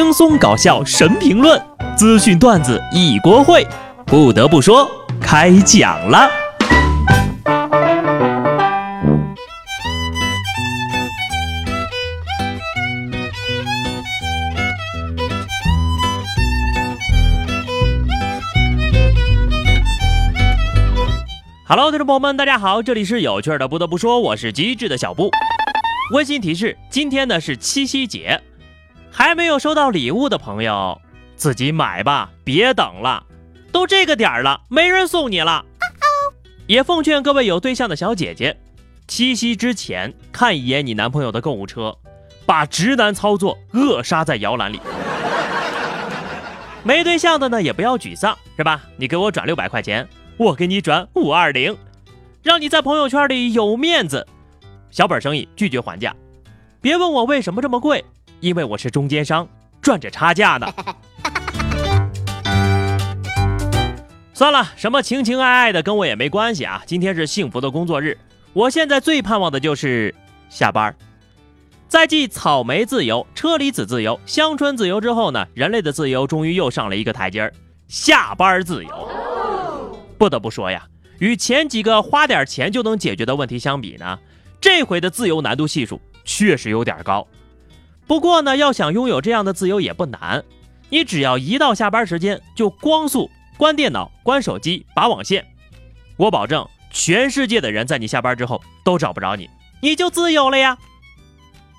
轻松搞笑神评论，资讯段子一锅烩。不得不说，开讲了。Hello，听众朋友们，大家好，这里是有趣的。不得不说，我是机智的小布。温馨提示：今天呢是七夕节。还没有收到礼物的朋友，自己买吧，别等了，都这个点儿了，没人送你了。也奉劝各位有对象的小姐姐，七夕之前看一眼你男朋友的购物车，把直男操作扼杀在摇篮里。没对象的呢，也不要沮丧，是吧？你给我转六百块钱，我给你转五二零，让你在朋友圈里有面子。小本生意，拒绝还价。别问我为什么这么贵。因为我是中间商，赚着差价呢。算了，什么情情爱爱的跟我也没关系啊。今天是幸福的工作日，我现在最盼望的就是下班。在继草莓自由、车厘子自由、香椿自由之后呢，人类的自由终于又上了一个台阶儿——下班自由。不得不说呀，与前几个花点钱就能解决的问题相比呢，这回的自由难度系数确实有点高。不过呢，要想拥有这样的自由也不难，你只要一到下班时间就光速关电脑、关手机、拔网线，我保证全世界的人在你下班之后都找不着你，你就自由了呀。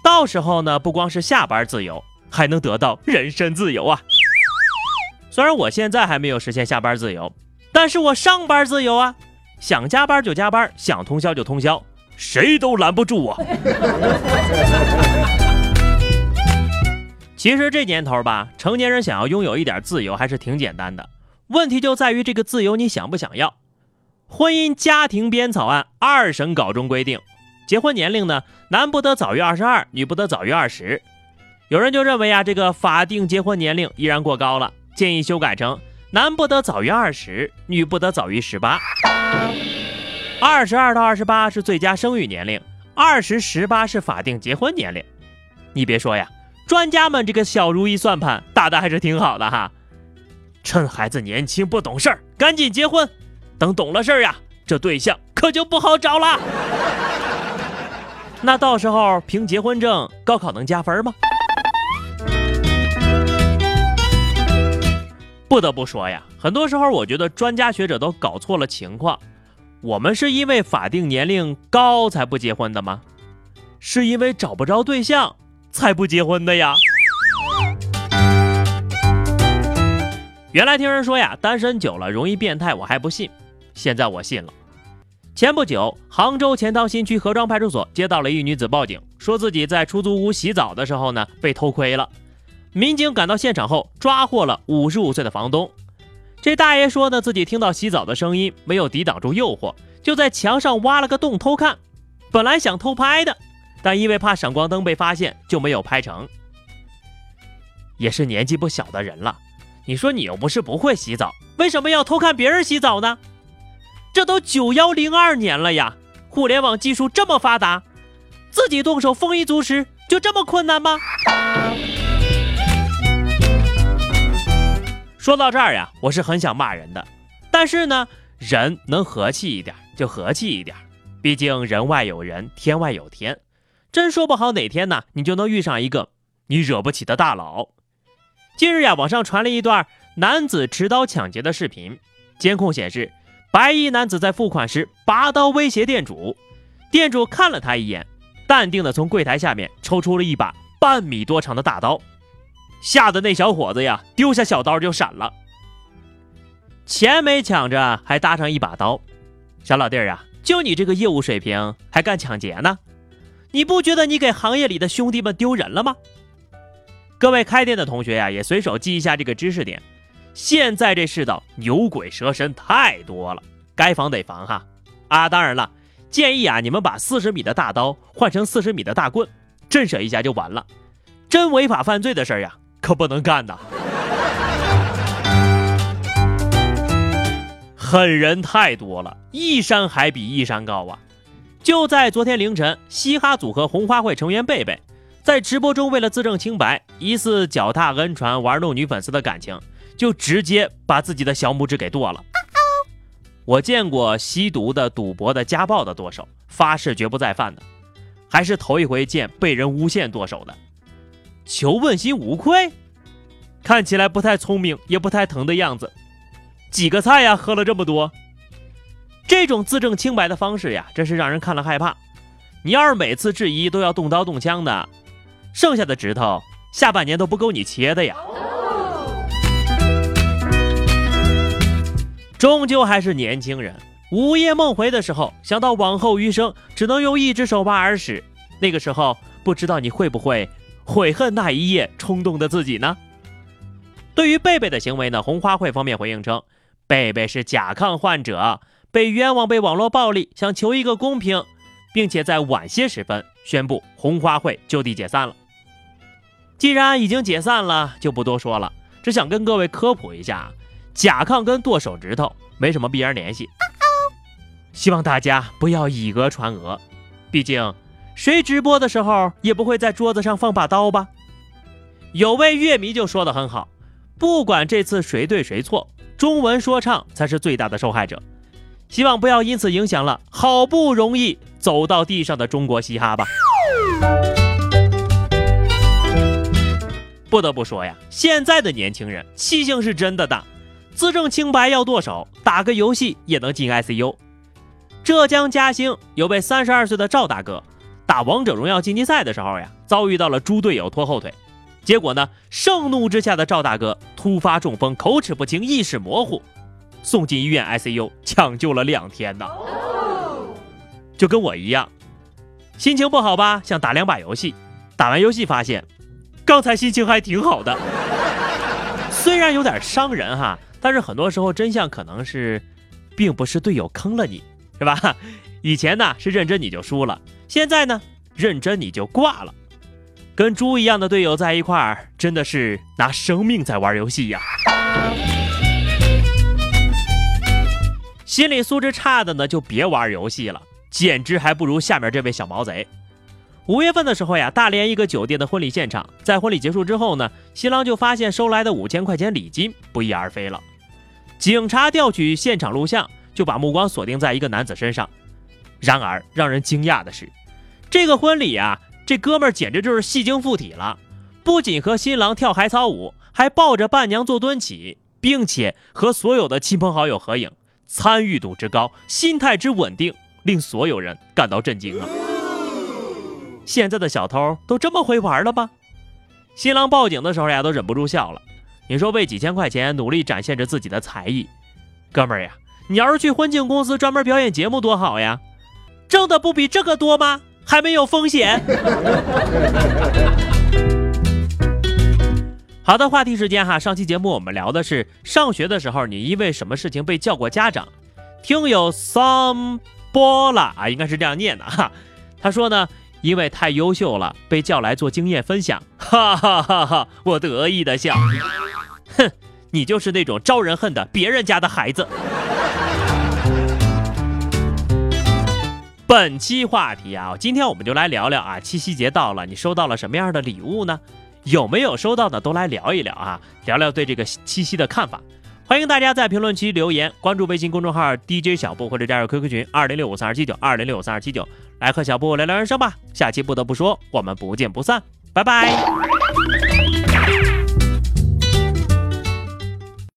到时候呢，不光是下班自由，还能得到人身自由啊。虽然我现在还没有实现下班自由，但是我上班自由啊，想加班就加班，想通宵就通宵，谁都拦不住我。其实这年头吧，成年人想要拥有一点自由还是挺简单的。问题就在于这个自由你想不想要？婚姻家庭编草案二审稿中规定，结婚年龄呢，男不得早于二十二，女不得早于二十。有人就认为啊，这个法定结婚年龄依然过高了，建议修改成男不得早于二十，女不得早于十八。二十二到二十八是最佳生育年龄，二十十八是法定结婚年龄。你别说呀。专家们这个小如意算盘打的还是挺好的哈，趁孩子年轻不懂事儿，赶紧结婚，等懂了事儿呀，这对象可就不好找了。那到时候凭结婚证高考能加分吗？不得不说呀，很多时候我觉得专家学者都搞错了情况。我们是因为法定年龄高才不结婚的吗？是因为找不着对象？才不结婚的呀！原来听人说呀，单身久了容易变态，我还不信。现在我信了。前不久，杭州钱塘新区河庄派出所接到了一女子报警，说自己在出租屋洗澡的时候呢被偷窥了。民警赶到现场后，抓获了五十五岁的房东。这大爷说呢，自己听到洗澡的声音，没有抵挡住诱惑，就在墙上挖了个洞偷看。本来想偷拍的。但因为怕闪光灯被发现，就没有拍成。也是年纪不小的人了，你说你又不是不会洗澡，为什么要偷看别人洗澡呢？这都九幺零二年了呀，互联网技术这么发达，自己动手丰衣足食就这么困难吗？说到这儿呀，我是很想骂人的，但是呢，人能和气一点就和气一点，毕竟人外有人，天外有天。真说不好哪天呢，你就能遇上一个你惹不起的大佬。近日呀，网上传了一段男子持刀抢劫的视频，监控显示，白衣男子在付款时拔刀威胁店主，店主看了他一眼，淡定的从柜台下面抽出了一把半米多长的大刀，吓得那小伙子呀丢下小刀就闪了。钱没抢着，还搭上一把刀，小老弟儿啊，就你这个业务水平，还干抢劫呢？你不觉得你给行业里的兄弟们丢人了吗？各位开店的同学呀，也随手记一下这个知识点。现在这世道牛鬼蛇神太多了，该防得防哈。啊，当然了，建议啊，你们把四十米的大刀换成四十米的大棍，震慑一下就完了。真违法犯罪的事儿呀，可不能干呐。狠人太多了，一山还比一山高啊。就在昨天凌晨，嘻哈组合红花会成员贝贝，在直播中为了自证清白，疑似脚踏恩船玩弄女粉丝的感情，就直接把自己的小拇指给剁了。我见过吸毒的、赌博的、家暴的剁手，发誓绝不再犯的，还是头一回见被人诬陷剁手的。求问心无愧，看起来不太聪明，也不太疼的样子。几个菜呀？喝了这么多，这种自证清白的方式呀，真是让人看了害怕。你要是每次质疑都要动刀动枪的，剩下的指头下半年都不够你切的呀。终究还是年轻人，午夜梦回的时候，想到往后余生只能用一只手挖耳屎，那个时候不知道你会不会悔恨那一夜冲动的自己呢？对于贝贝的行为呢，红花会方面回应称。贝贝是甲亢患者，被冤枉，被网络暴力，想求一个公平，并且在晚些时分宣布红花会就地解散了。既然已经解散了，就不多说了，只想跟各位科普一下，甲亢跟剁手指头没什么必然联系。希望大家不要以讹传讹，毕竟谁直播的时候也不会在桌子上放把刀吧？有位乐迷就说的很好，不管这次谁对谁错。中文说唱才是最大的受害者，希望不要因此影响了好不容易走到地上的中国嘻哈吧。不得不说呀，现在的年轻人气性是真的大，自证清白要剁手，打个游戏也能进 ICU。浙江嘉兴有位三十二岁的赵大哥，打王者荣耀晋级赛的时候呀，遭遇到了猪队友拖后腿。结果呢？盛怒之下的赵大哥突发中风，口齿不清，意识模糊，送进医院 ICU 抢救了两天呢。就跟我一样，心情不好吧？想打两把游戏，打完游戏发现，刚才心情还挺好的。虽然有点伤人哈，但是很多时候真相可能是，并不是队友坑了你，是吧？以前呢是认真你就输了，现在呢认真你就挂了。跟猪一样的队友在一块儿，真的是拿生命在玩游戏呀！心理素质差的呢，就别玩游戏了，简直还不如下面这位小毛贼。五月份的时候呀，大连一个酒店的婚礼现场，在婚礼结束之后呢，新郎就发现收来的五千块钱礼金不翼而飞了。警察调取现场录像，就把目光锁定在一个男子身上。然而，让人惊讶的是，这个婚礼啊。这哥们儿简直就是戏精附体了，不仅和新郎跳海草舞，还抱着伴娘做蹲起，并且和所有的亲朋好友合影，参与度之高，心态之稳定，令所有人感到震惊啊！现在的小偷都这么会玩了吗？新郎报警的时候呀，都忍不住笑了。你说为几千块钱努力展现着自己的才艺，哥们儿呀，你要是去婚庆公司专门表演节目多好呀，挣的不比这个多吗？还没有风险。好的，话题时间哈，上期节目我们聊的是上学的时候你因为什么事情被叫过家长。听友 some 波拉啊，应该是这样念的哈。他说呢，因为太优秀了，被叫来做经验分享。哈哈哈哈！我得意的笑。哼，你就是那种招人恨的别人家的孩子。本期话题啊，今天我们就来聊聊啊，七夕节到了，你收到了什么样的礼物呢？有没有收到的都来聊一聊啊，聊聊对这个七夕的看法。欢迎大家在评论区留言，关注微信公众号 DJ 小布或者加入 QQ 群二零六五三二七九二零六五三二七九，来和小布聊聊人生吧。下期不得不说，我们不见不散，拜拜。